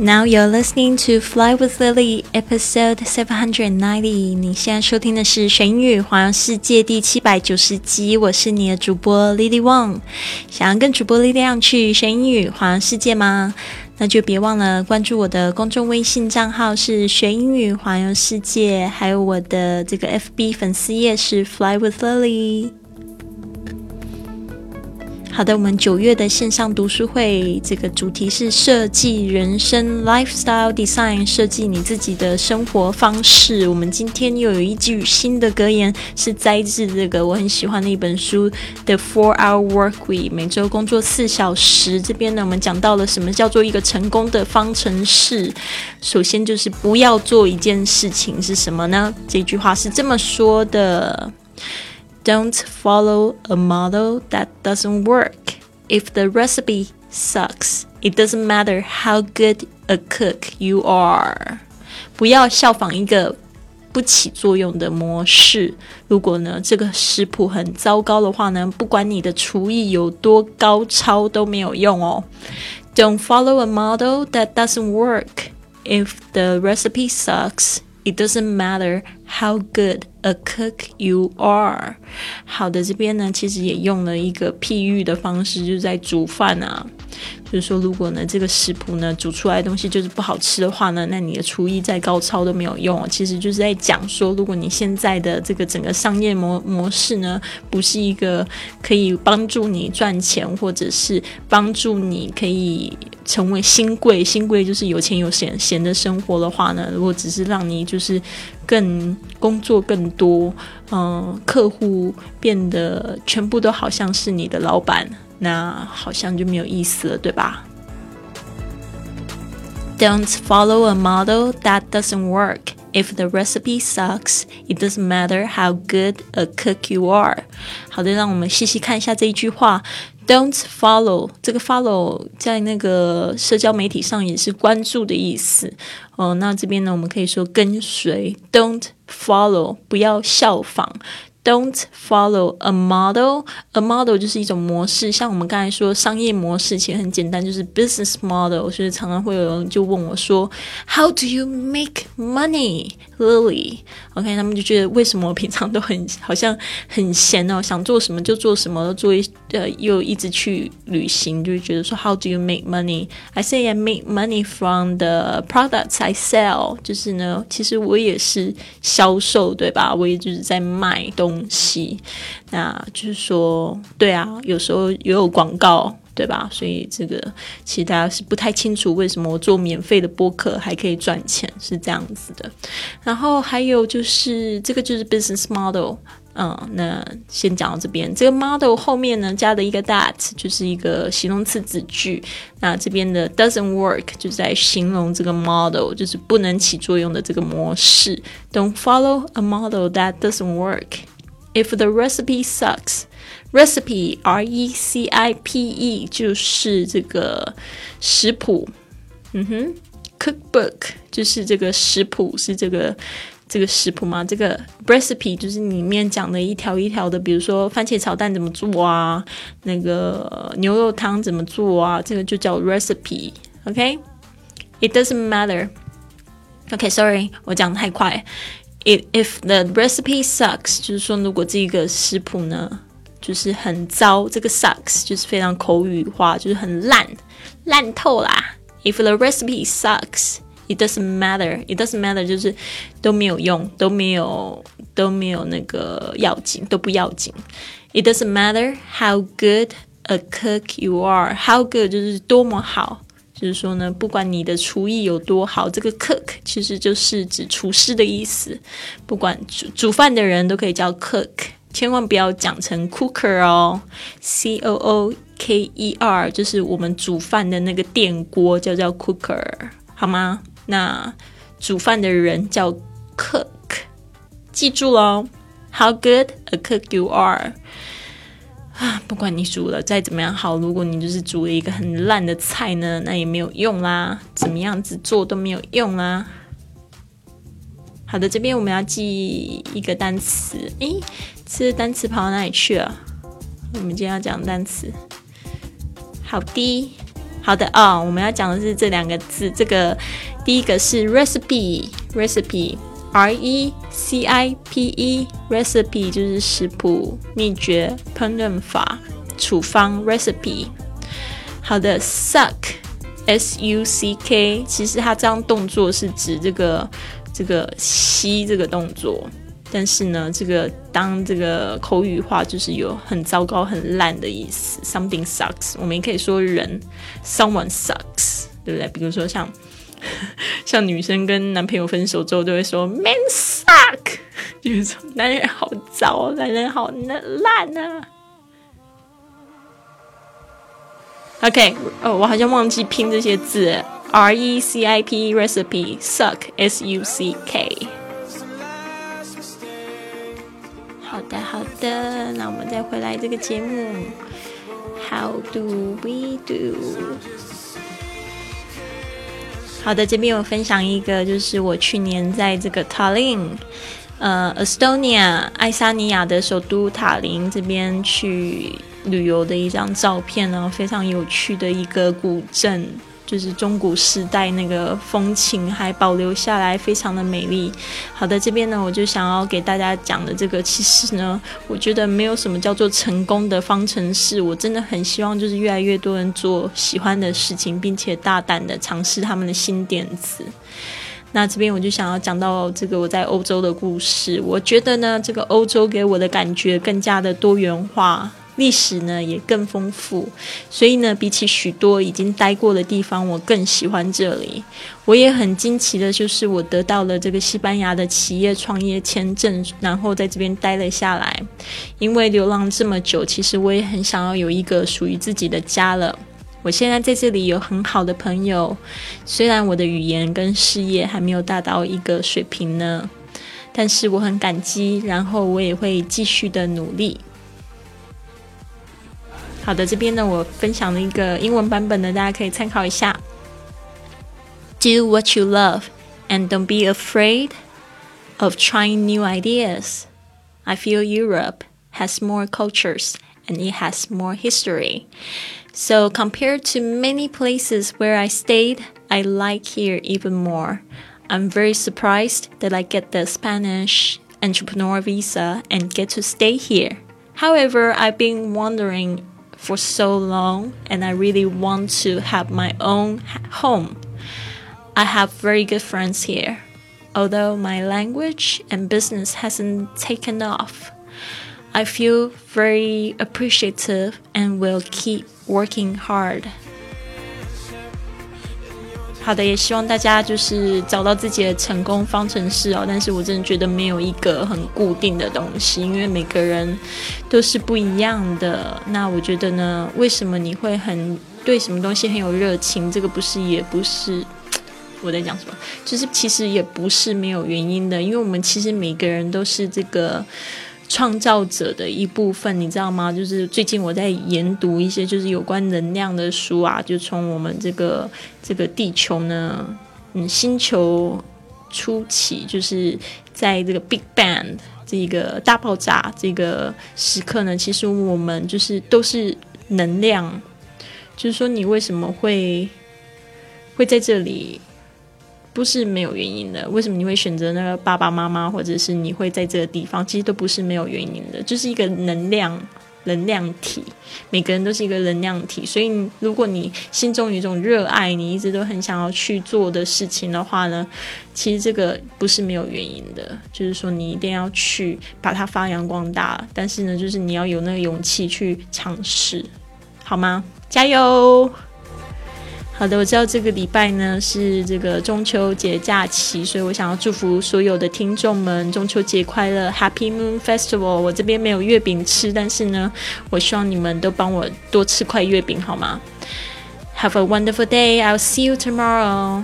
Now you're listening to Fly with Lily, episode seven hundred ninety. 你现在收听的是《神语环游世界》第七百九十集。我是你的主播 Lily Wang。想要跟主播力量去神语环游世界吗？那就别忘了关注我的公众微信账号是“学英语环游世界”，还有我的这个 FB 粉丝页是 “Fly with Lily”。好的，我们九月的线上读书会，这个主题是设计人生 （Lifestyle Design），设计你自己的生活方式。我们今天又有一句新的格言，是摘自这个我很喜欢的一本书《The Four Hour Work Week》，每周工作四小时。这边呢，我们讲到了什么叫做一个成功的方程式。首先就是不要做一件事情是什么呢？这句话是这么说的。Don't follow a model that doesn't work. If the recipe sucks, it doesn't matter how good a cook you are. 不要效仿一个不起作用的模式。如果呢这个食谱很糟糕的话呢，不管你的厨艺有多高超都没有用哦。Don't follow a model that doesn't work. If the recipe sucks, it doesn't matter how good a cook you are。好的，这边呢其实也用了一个譬喻的方式，就是在煮饭啊。就是说，如果呢这个食谱呢煮出来的东西就是不好吃的话呢，那你的厨艺再高超都没有用。其实就是在讲说，如果你现在的这个整个商业模模式呢，不是一个可以帮助你赚钱，或者是帮助你可以成为新贵，新贵就是有钱有闲闲的生活的话呢，如果只是让你就是更工作更多，嗯，客户变得全部都好像是你的老板。那好像就没有意思了，对吧？Don't follow a model that doesn't work. If the recipe sucks, it doesn't matter how good a cook you are. 好的，让我们细细看一下这一句话。Don't follow 这个 follow 在那个社交媒体上也是关注的意思。哦，那这边呢，我们可以说跟随。Don't follow 不要效仿。 Don't follow a model. A model 就是一种模式，像我们刚才说商业模式，其实很简单，就是 business model。所以常常会有人就问我说，How do you make money, Lily？OK，他们就觉得为什么我平常都很好像很闲哦，想做什么就做什么，做一呃又一直去旅行，就会觉得说 How do you make money? I say I make money from the products I sell。就是呢，其实我也是销售，对吧？我也就是在卖东。 东西，那就是说，对啊，有时候也有广告，对吧？所以这个其实大家是不太清楚为什么我做免费的播客还可以赚钱，是这样子的。然后还有就是这个就是 business model，嗯，那先讲到这边。这个 model 后面呢加的一个 that 就是一个形容词子句。那这边的 doesn't work 就是在形容这个 model，就是不能起作用的这个模式。Don't follow a model that doesn't work. If the recipe sucks, recipe R E C I P E 就是这个食谱，嗯哼，cookbook 就是这个食谱是这个这个食谱吗？这个 recipe 就是里面讲的一条一条的，比如说番茄炒蛋怎么做啊，那个牛肉汤怎么做啊，这个就叫 recipe。OK，it doesn't matter。OK，sorry，我讲太快。 If if the recipe sucks，就是说如果这个食谱呢，就是很糟，这个 sucks 就是非常口语化，就是很烂，烂透啦。If the recipe sucks，it doesn't matter，it doesn't matter 就是都没有用，都没有都没有那个要紧，都不要紧。It doesn't matter how good a cook you are，how good 就是多么好。 就是说呢，不管你的厨艺有多好，这个 cook 其实就是指厨师的意思。不管煮煮饭的人都可以叫 cook，千万不要讲成 cooker 哦，c o o k e r，就是我们煮饭的那个电锅叫叫 cooker，好吗？那煮饭的人叫 cook，记住喽，How good a cook you are。啊，不管你煮了再怎么样好，如果你就是煮了一个很烂的菜呢，那也没有用啦，怎么样子做都没有用啦。好的，这边我们要记一个单词，诶，这单词跑到哪里去了？我们今天要讲单词，好的。好的啊，我们要讲的是这两个字，这个第一个是 recipe，recipe，r e c i p e，recipe 就是食谱、秘诀、烹饪法、处方 recipe。好的，suck，s u c k，其实它这样动作是指这个这个吸这个动作。但是呢，这个当这个口语化就是有很糟糕、很烂的意思。Something sucks，我们也可以说人，someone sucks，对不对？比如说像 像女生跟男朋友分手之后，都会说，man sucks suck，就是说男人好糟，男人好烂啊。OK，哦，我好像忘记拼这些字，R E C I P recipe，suck，S U C K。好的，好的，那我们再回来这个节目。How do we do？好的，这边我分享一个，就是我去年在这个塔林呃，Estonia，爱沙尼亚的首都塔林这边去旅游的一张照片呢，非常有趣的一个古镇。就是中古时代那个风情还保留下来，非常的美丽。好的，这边呢，我就想要给大家讲的这个，其实呢，我觉得没有什么叫做成功的方程式。我真的很希望，就是越来越多人做喜欢的事情，并且大胆的尝试他们的新点子。那这边我就想要讲到这个我在欧洲的故事。我觉得呢，这个欧洲给我的感觉更加的多元化。历史呢也更丰富，所以呢，比起许多已经待过的地方，我更喜欢这里。我也很惊奇的，就是我得到了这个西班牙的企业创业签证，然后在这边待了下来。因为流浪这么久，其实我也很想要有一个属于自己的家了。我现在在这里有很好的朋友，虽然我的语言跟事业还没有达到一个水平呢，但是我很感激，然后我也会继续的努力。好的，这边呢，我分享了一个英文版本的，大家可以参考一下。Do what you love and don't be afraid of trying new ideas. I feel Europe has more cultures and it has more history. So, compared to many places where I stayed, I like here even more. I'm very surprised that I get the Spanish entrepreneur visa and get to stay here. However, I've been wondering for so long and I really want to have my own home. I have very good friends here, although my language and business hasn't taken off. I feel very appreciative and will keep working hard. 好的，也希望大家就是找到自己的成功方程式哦。但是我真的觉得没有一个很固定的东西，因为每个人都是不一样的。那我觉得呢，为什么你会很对什么东西很有热情？这个不是，也不是我在讲什么，就是其实也不是没有原因的，因为我们其实每个人都是这个。创造者的一部分，你知道吗？就是最近我在研读一些就是有关能量的书啊，就从我们这个这个地球呢，嗯，星球初期，就是在这个 Big Bang 这个大爆炸这个时刻呢，其实我们就是都是能量，就是说你为什么会会在这里？不是没有原因的，为什么你会选择那个爸爸妈妈，或者是你会在这个地方？其实都不是没有原因的，就是一个能量能量体，每个人都是一个能量体。所以，如果你心中有一种热爱，你一直都很想要去做的事情的话呢，其实这个不是没有原因的，就是说你一定要去把它发扬光大。但是呢，就是你要有那个勇气去尝试，好吗？加油！好的，我知道这个礼拜呢是这个中秋节假期，所以我想要祝福所有的听众们中秋节快乐，Happy Moon Festival。我这边没有月饼吃，但是呢，我希望你们都帮我多吃块月饼，好吗？Have a wonderful day. I'll see you tomorrow.